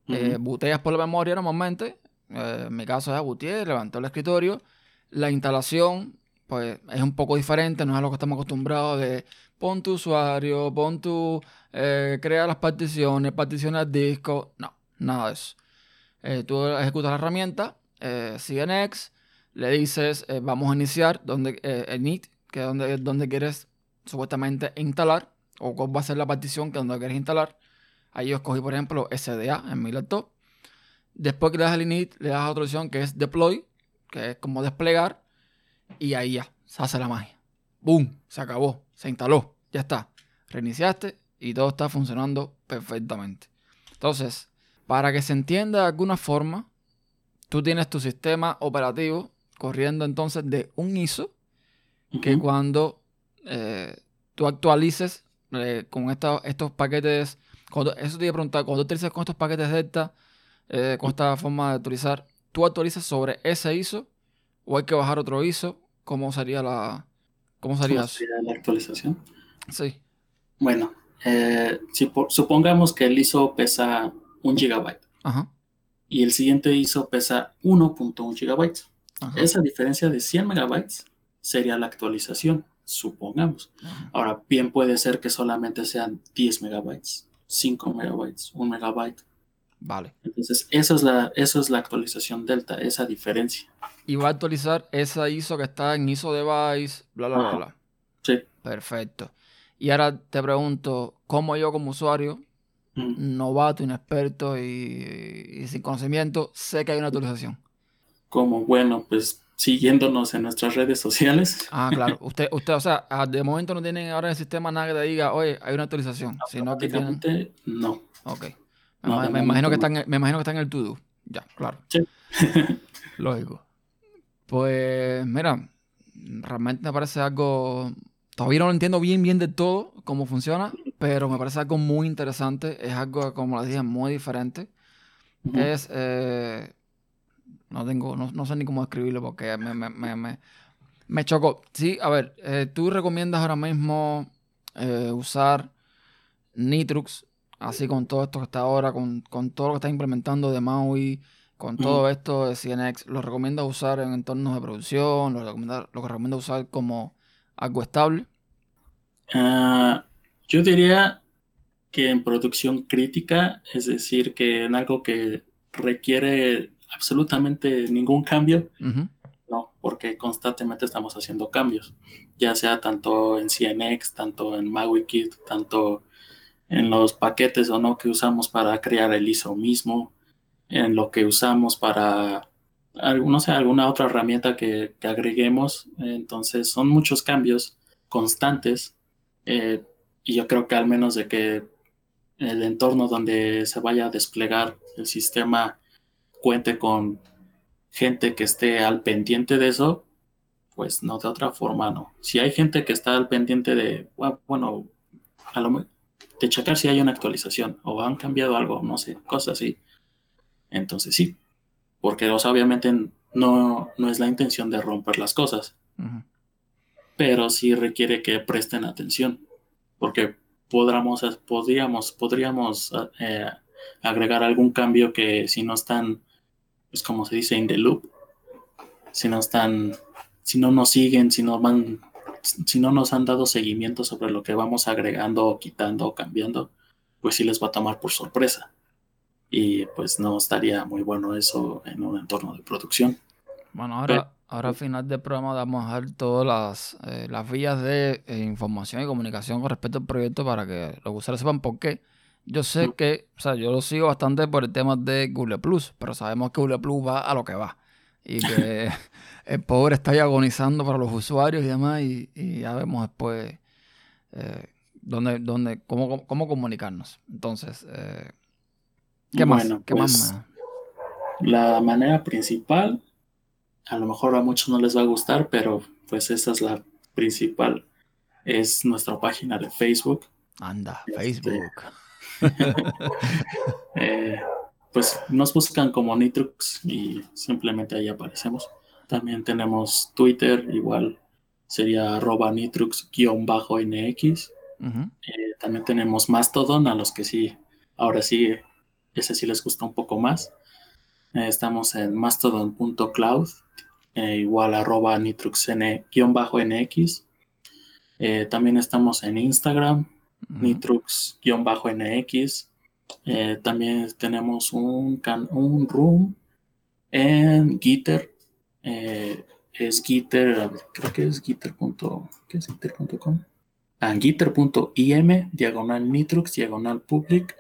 eh, buteas por la memoria normalmente. Eh, en mi caso es butier, levantó el escritorio. La instalación, pues, es un poco diferente, no es a lo que estamos acostumbrados de pon tu usuario, pon tu, eh, crea las particiones, particiones al disco, no, nada de eso. Eh, tú ejecutas la herramienta, eh, CNX, le dices, vamos a iniciar donde, el NIT, que es donde, donde quieres supuestamente instalar, o cuál va a ser la partición que donde quieres instalar. Ahí yo escogí, por ejemplo, SDA en mi laptop. Después que le das el init, le das otra opción que es deploy, que es como desplegar, y ahí ya, se hace la magia. ¡Boom! Se acabó se instaló, ya está. Reiniciaste y todo está funcionando perfectamente. Entonces, para que se entienda de alguna forma, tú tienes tu sistema operativo corriendo entonces de un ISO que cuando eh, tú actualices eh, con estos paquetes, cuando, eso te iba a preguntar, cuando tú utilizas con estos paquetes Delta, eh, con esta forma de actualizar, ¿tú actualizas sobre ese ISO o hay que bajar otro ISO? ¿Cómo sería la, ¿Cómo sería ¿Cómo eso? sería la actualización? Sí. Bueno, eh, si por- supongamos que el ISO pesa un gigabyte Ajá. y el siguiente ISO pesa 1.1 gigabytes. ajá, Esa diferencia de 100 megabytes sería la actualización, supongamos. ajá. Ahora, bien puede ser que solamente sean 10 megabytes, 5 megabytes, 1 megabyte. Vale. Entonces, eso es la, eso es la actualización delta, esa diferencia. Y va a actualizar esa ISO que está en ISO device, bla, bla, bla, Ajá. bla. Sí. Perfecto. Y ahora te pregunto, ¿cómo yo como usuario, Mm. novato, inexperto y, y sin conocimiento, sé que hay una actualización? Como bueno, pues siguiéndonos en nuestras redes sociales, Ah, claro. Usted, usted, o sea, ah, de momento no tienen ahora en el sistema nada que te diga, oye, hay una actualización. Sino que tienen. no. Ok. No, de me imagino que momento está en, me imagino que está en el to-do. Ya, claro. Sí. Lógico. Pues, mira, realmente me parece algo. Todavía no lo entiendo bien, bien de todo cómo funciona, pero me parece algo muy interesante. Es algo, como les dije, muy diferente. Es. eh, no tengo. No, no sé ni cómo describirlo porque me, me, me, me, me chocó. Sí, a ver, eh, tú recomiendas ahora mismo eh, usar Nitrux, así con todo esto que está ahora, con, con todo lo que está implementando de Maui, con todo esto de CNX. ¿Lo recomiendas usar en entornos de producción? ¿Lo recomiendas, lo recomiendas usar como algo estable? Ah, yo diría que en producción crítica, es decir, que en algo que requiere absolutamente ningún cambio, no, porque constantemente estamos haciendo cambios, ya sea tanto en CNX, tanto en MauiKit, tanto en los paquetes o no que usamos para crear el ISO mismo, en lo que usamos para, no sé, alguna otra herramienta que, agreguemos. Entonces son muchos cambios constantes eh, y yo creo que al menos de que el entorno donde se vaya a desplegar el sistema cuente con gente que esté al pendiente de eso, pues no, de otra forma no. Si hay gente que está al pendiente de, "Bueno, a lo me- de checar si hay una actualización o han cambiado algo, no sé, cosas así, entonces sí, porque o sea, obviamente no, no es la intención de romper las cosas, pero sí requiere que presten atención, porque podríamos, podríamos, podríamos eh, agregar algún cambio que si no están, pues como se dice, in the loop, si no están, si no nos siguen, si no van, si no nos han dado seguimiento sobre lo que vamos agregando o quitando o cambiando, pues sí les va a tomar por sorpresa. Y pues no estaría muy bueno eso en un entorno de producción. Bueno, ahora, ahora al final del programa vamos a dejar todas las, eh, las vías de eh, información y comunicación con respecto al proyecto para que los usuarios sepan por qué. Yo sé que, o sea, yo lo sigo bastante por el tema de Google Plus, pero sabemos que Google Plus va a lo que va. Y que el pobre está ahí agonizando para los usuarios y demás, y, y ya vemos después eh, dónde, dónde, cómo, cómo comunicarnos. Entonces, eh, ¿qué más? ¿Qué pues, más? La manera principal, a lo mejor a muchos no les va a gustar, pero pues esa es la principal. Es nuestra página de Facebook. Anda, este, Facebook. Eh, pues nos buscan como Nitrux y simplemente ahí aparecemos. También tenemos Twitter, igual sería arroba Nitrux-NX. Eh, también tenemos Mastodon, a los que sí, ahora sí, ese sí les gusta un poco más. Eh, estamos en mastodon.cloud, eh, igual arroba nitrux-nx. También estamos en Instagram, Ujú. nitrux-nx. Eh, también tenemos un, can- un room en Gitter. Eh, es Gitter, creo que es Gitter. punto- ¿Qué es Gitter.com? Ah, Gitter.im, diagonal Nitrux, diagonal public.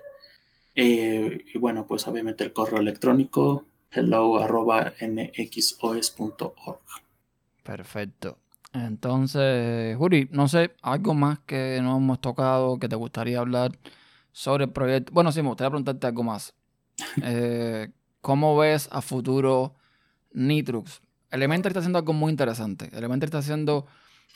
Eh, y bueno, pues obviamente el correo electrónico hello arroba nxos.org. Perfecto. Entonces, Juri, no sé, algo más que no hemos tocado que te gustaría hablar sobre el proyecto. Bueno, sí, me gustaría preguntarte algo más. Eh, ¿cómo ves a futuro Nitrux? Elementary está haciendo algo muy interesante. Elementary está haciendo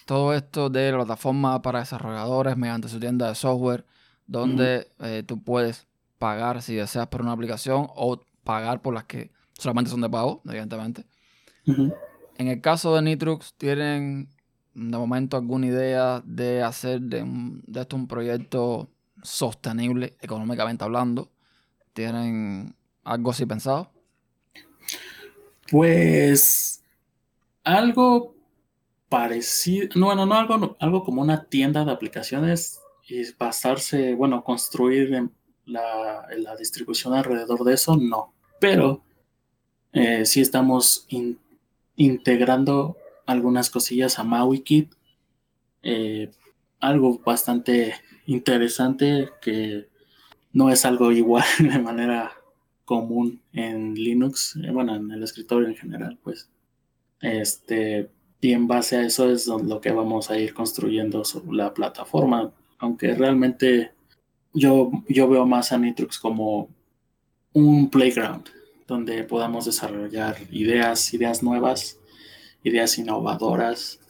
todo esto de la plataforma para desarrolladores mediante su tienda de software, donde eh, tú puedes pagar si deseas por una aplicación o pagar por las que solamente son de pago, evidentemente. En el caso de Nitrux, tienen de momento alguna idea de hacer de, de esto un proyecto sostenible económicamente hablando? ¿Tienen algo así pensado? Pues algo parecido, bueno, no algo, algo como una tienda de aplicaciones y basarse, bueno, construir la, la distribución alrededor de eso, no. Pero eh, sí estamos integrando algunas cosillas a MauiKit. Eh, algo bastante interesante que no es algo igual de manera común en Linux, eh, bueno, en el escritorio en general, pues. Este, y en base a eso es lo que vamos a ir construyendo la plataforma, aunque realmente yo, yo veo más a Nitrux como un playground donde podamos desarrollar ideas, ideas nuevas, ideas innovadoras,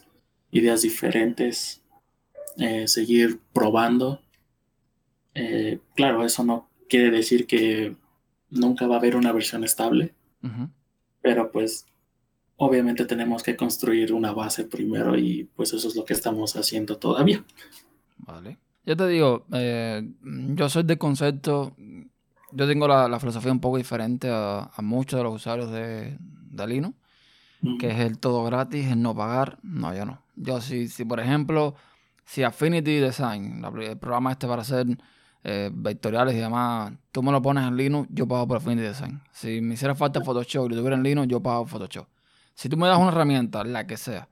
ideas diferentes, eh, seguir probando. Eh, claro, eso no quiere decir que nunca va a haber una versión estable, pero pues obviamente tenemos que construir una base primero y pues eso es lo que estamos haciendo todavía. Vale. Yo te digo, eh, yo soy de concepto, yo tengo la, filosofía un poco diferente a, muchos de los usuarios de, de Linux, que es el todo gratis, el no pagar. No, yo no. Yo si, si por ejemplo, si Affinity Design, el programa este para hacer eh, vectoriales y demás, tú me lo pones en Linux, yo pago por Affinity Design. Si me hiciera falta Photoshop y lo tuviera en Linux, yo pago Photoshop. Si tú me das una herramienta, la que sea,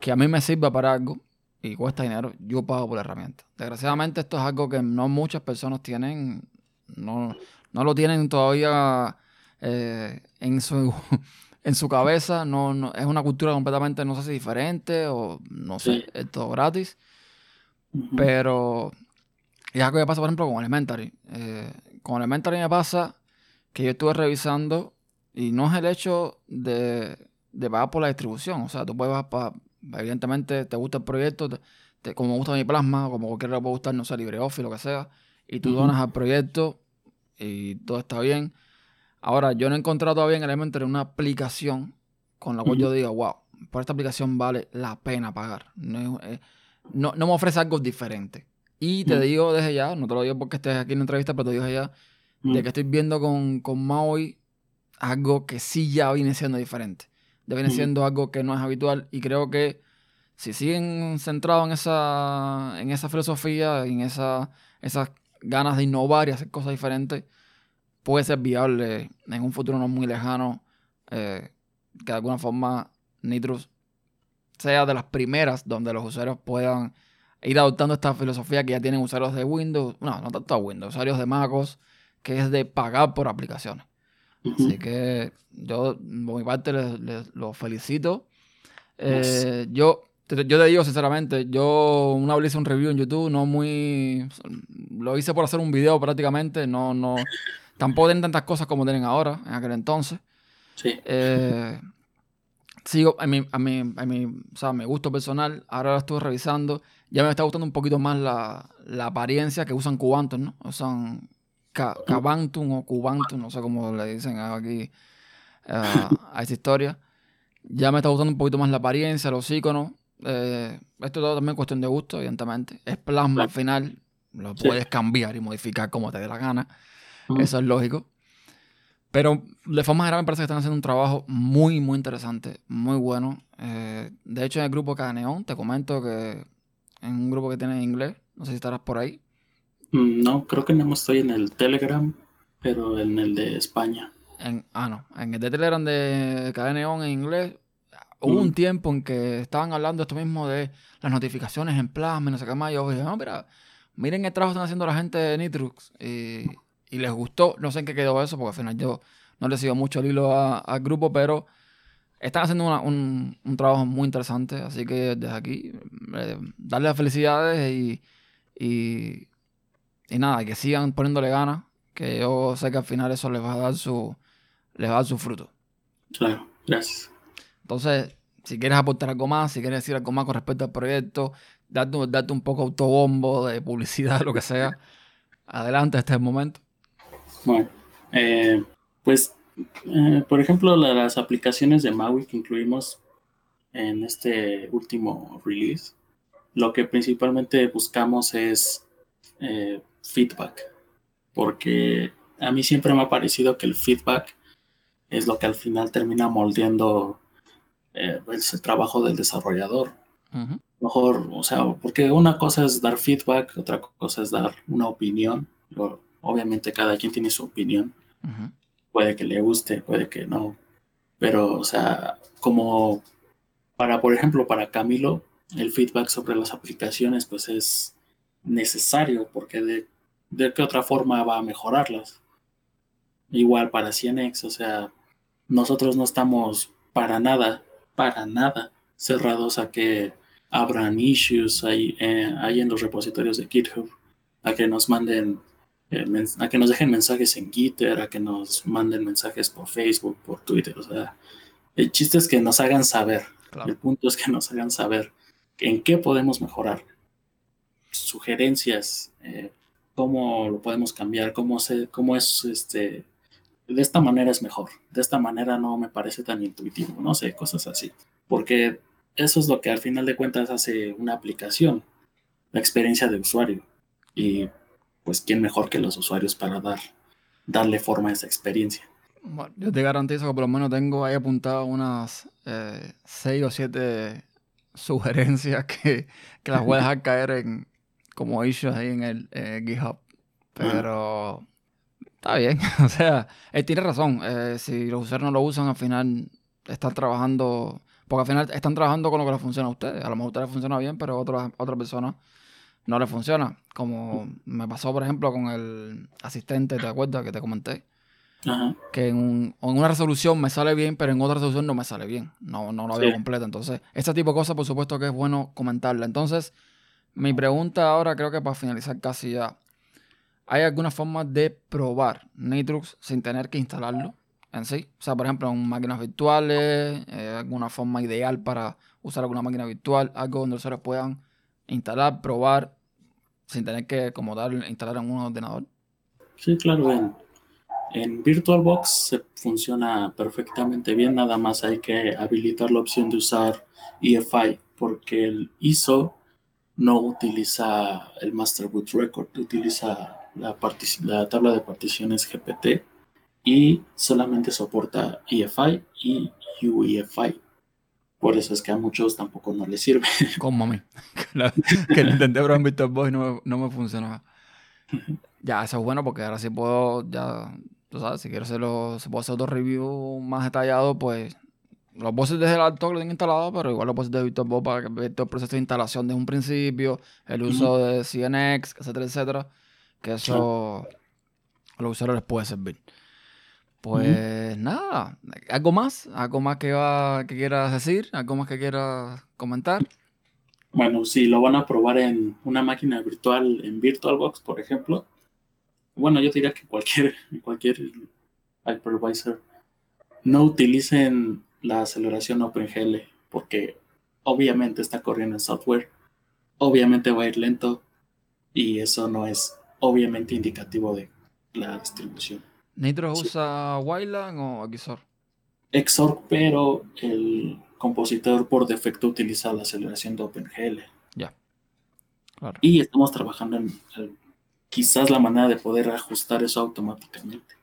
que a mí me sirva para algo y cuesta dinero, yo pago por la herramienta. Desgraciadamente esto es algo que no muchas personas tienen, no, no lo tienen todavía eh, en, su, en su cabeza. No, es una cultura completamente, no sé si diferente o no sé, es todo gratis. Pero es algo que pasa, por ejemplo, con Elementary. Eh, con Elementary me pasa que yo estuve revisando y no es el hecho de de pagar por la distribución. O sea, tú puedes para, evidentemente te gusta el proyecto, como me gusta mi plasma, como cualquiera le puede gustar, no sé, LibreOffice, lo que sea, y tú donas al proyecto y todo está bien. Ahora, yo no he encontrado todavía en Elementor una aplicación con la cual yo diga, wow, por esta aplicación vale la pena pagar. No, eh, no, me ofrece algo diferente. Y te digo desde ya, no te lo digo porque estés aquí en la entrevista, pero te digo ya, de que estoy viendo con, con Maui algo que sí ya viene siendo diferente. Viene siendo algo que no es habitual y creo que si siguen centrados en esa, en esa filosofía, en esa, esas ganas de innovar y hacer cosas diferentes, puede ser viable en un futuro no muy lejano eh, que de alguna forma Nitrus sea de las primeras donde los usuarios puedan ir adoptando esta filosofía que ya tienen usuarios de Windows, no, no tanto a Windows, usuarios de MacOS, que es de pagar por aplicaciones. Así que yo, por mi parte, les, los felicito. Eh, yo, yo te digo sinceramente, yo una vez hice un review en YouTube, no muy. Lo hice por hacer un video prácticamente, no, no. Tampoco tienen tantas cosas como tienen ahora, en aquel entonces. Sí. Eh, sigo, a mi, a, mi, a mi, o sea, mi gusto personal, ahora lo estuve revisando, ya me está gustando un poquito más la, la apariencia que usan cubantos, ¿no? Usan Cabantum o Cubantum, no sé cómo le dicen aquí eh, a esta historia. Ya me está gustando un poquito más la apariencia, los iconos. Eh, esto todo también es cuestión de gusto, evidentemente. Es plasma al final, lo puedes cambiar y modificar como te dé la gana. Eso es lógico. Pero de forma general me parece que están haciendo un trabajo muy, muy interesante, muy bueno. Eh, de hecho, en el grupo Caneón, te comento que en un grupo que tiene en inglés, no sé si estarás por ahí, Mm, no, creo que no estoy en el Telegram, pero en el de España. En, ah, no. En el de Telegram de Cadena Neón en inglés, hubo un mm. tiempo en que estaban hablando esto mismo de las notificaciones en plasma y no sé qué más. Yo dije, no, mira, miren el trabajo que están haciendo la gente de Nitrux. Y, les gustó. No sé en qué quedó eso, porque al final yo no le sigo mucho el hilo al grupo, pero están haciendo un, trabajo muy interesante. Así que desde aquí, eh, darle las felicidades y, y y nada, que sigan poniéndole ganas, que yo sé que al final eso les va a dar su, les va a dar su fruto. Claro, gracias. Entonces, si quieres aportar algo más, si quieres decir algo más con respecto al proyecto, darte, darte un poco autobombo de publicidad, lo que sea, adelante, este es el momento. Bueno, eh, pues, eh, por ejemplo, las aplicaciones de Maui que incluimos, en este último release, lo que principalmente buscamos es eh, feedback, porque a mí siempre me ha parecido que el feedback es lo que al final termina moldeando eh, el trabajo del desarrollador. Mejor, o sea, porque una cosa es dar feedback, otra cosa es dar una opinión. Obviamente cada quien tiene su opinión. Puede que le guste, puede que no. Pero, o sea, como para, por ejemplo, para Camilo, el feedback sobre las aplicaciones, pues es necesario, porque de, de qué otra forma va a mejorarlas. Igual para CNX, o sea, nosotros no estamos para nada, para nada cerrados a que abran issues ahí, eh, ahí en los repositorios de GitHub, a que nos manden, a que nos dejen mensajes en Gitter, a que nos manden mensajes por Facebook, por Twitter, o sea, el chiste es que nos hagan saber, el punto es que nos hagan saber en qué podemos mejorar, sugerencias, eh, cómo lo podemos cambiar, cómo, se, cómo es este de esta manera es mejor, de esta manera no me parece tan intuitivo, no sé, cosas así. Porque eso es lo que al final de cuentas hace una aplicación, la experiencia de usuario. Y pues, ¿quién mejor que los usuarios para dar, darle forma a esa experiencia? Bueno, yo te garantizo que por lo menos tengo ahí apuntado unas eh, seis o siete sugerencias que, que las voy a dejar caer en como issues ahí en el GitHub. Pero está bien, o sea, él tiene razón. Eh, si los usuarios no lo usan, al final están trabajando porque al final están trabajando con lo que les funciona a ustedes. A lo mejor a ustedes les funciona bien, pero a otras, otras personas no les funciona. Como me pasó, por ejemplo, con el asistente, ¿te acuerdas? Que te comenté. Que en, una resolución me sale bien, pero en otra resolución no me sale bien. No, no lo veo completa. Entonces, ese tipo de cosas, por supuesto que es bueno comentarla. Entonces, mi pregunta ahora, creo que para finalizar casi ya. ¿Hay alguna forma de probar Nitrux sin tener que instalarlo? en sí. O sea, por ejemplo, en máquinas virtuales, eh, alguna forma ideal para usar alguna máquina virtual, algo donde los usuarios puedan instalar, probar, sin tener que como tal instalar en un ordenador. Sí, claro, en, en VirtualBox se funciona perfectamente bien, nada más hay que habilitar la opción de usar EFI, porque el ISO no utiliza el Master Boot Record, utiliza la, la tabla de particiones GPT y solamente soporta EFI y UEFI. Por eso es que a muchos tampoco no les sirve. Como a mí. que lo intenté probar en VictorBox y no me, no me funcionaba. Ya, eso es bueno porque ahora sí puedo, ya, tú sabes, si quiero hacerlo, si puedo hacer otro review más detallado, pues los bosses desde el alto lo tengo instalado, pero igual los bosses de VictorBox para que ver todo el proceso de instalación desde un principio, el uso de CNX, etcétera, etcétera, que eso a los usuarios les puede servir. Pues nada, ¿algo más? ¿Algo más que, va, que quieras decir? ¿Algo más que quieras comentar? Bueno, si lo van a probar en una máquina virtual, en VirtualBox, por ejemplo, bueno, yo diría que cualquier, cualquier hypervisor, no utilicen la aceleración OpenGL, porque obviamente está corriendo en software, obviamente va a ir lento, y eso no es obviamente indicativo de la distribución. ¿Nitro usa Wayland o Xor? Xor, pero el compositor por defecto utiliza la aceleración de OpenGL. Ya. Y estamos trabajando en quizás la manera de poder ajustar eso automáticamente.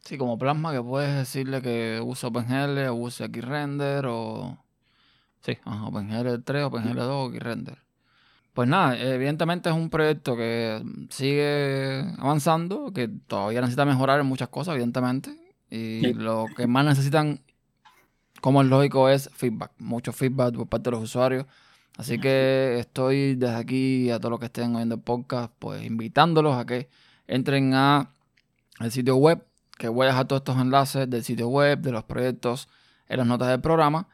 Sí, como Plasma que puedes decirle que use OpenGL o use XRender o... Sí, OpenGL 3, OpenGL 2 o XRender. Pues nada, evidentemente es un proyecto que sigue avanzando, que todavía necesita mejorar en muchas cosas, evidentemente. Y lo que más necesitan, como es lógico, es feedback. Mucho feedback por parte de los usuarios. Así que estoy desde aquí a todos los que estén oyendo el podcast, pues invitándolos a que entren a el sitio web, que voy a dejar todos estos enlaces del sitio web, de los proyectos, en las notas del programa.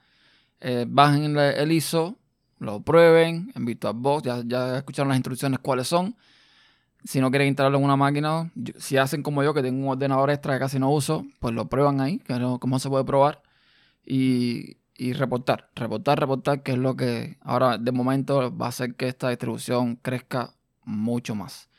Eh, bajen el ISO, lo prueben en VirtualBox, ya, ya escucharon las instrucciones cuáles son. Si no quieren instalarlo en una máquina, si hacen como yo, que tengo un ordenador extra que casi no uso, pues lo prueban ahí, que es cómo se puede probar. Y, y reportar, reportar, reportar, que es lo que ahora de momento va a hacer que esta distribución crezca mucho más.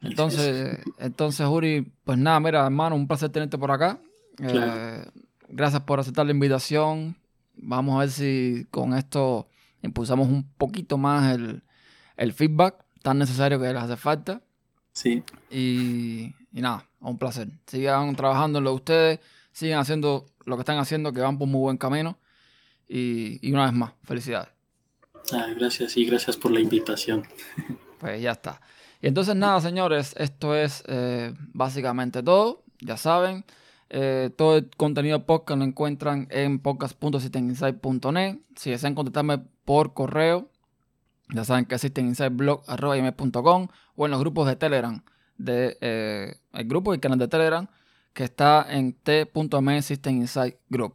Entonces, entonces Uri, pues nada, mira, hermano, un placer tenerte por acá. Eh, gracias por aceptar la invitación Vamos a ver si con esto impulsamos un poquito más el, el feedback tan necesario que les hace falta. Sí. Y, y nada, un placer. Sigan trabajando en lo de ustedes, sigan haciendo lo que están haciendo, que van por muy buen camino. Y, y una vez más, felicidades. Ah, gracias y gracias por la invitación. Pues ya está. Y entonces nada, señores, esto es eh, básicamente todo. Ya saben, eh, todo el contenido podcast lo encuentran en podcast.systeminsight.net. Si desean contactarme por correo, ya saben que existen insightblog.com o en los grupos de Telegram, de, eh, el grupo y canal de Telegram que está en t.me Insight Group.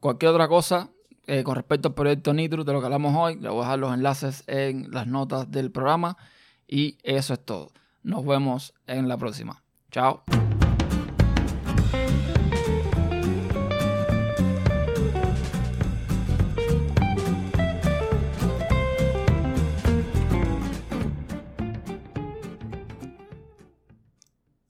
Cualquier otra cosa eh, con respecto al proyecto Nitrus de lo que hablamos hoy, le voy a dejar los enlaces en las notas del programa y eso es todo. Nos vemos en la próxima. Chao.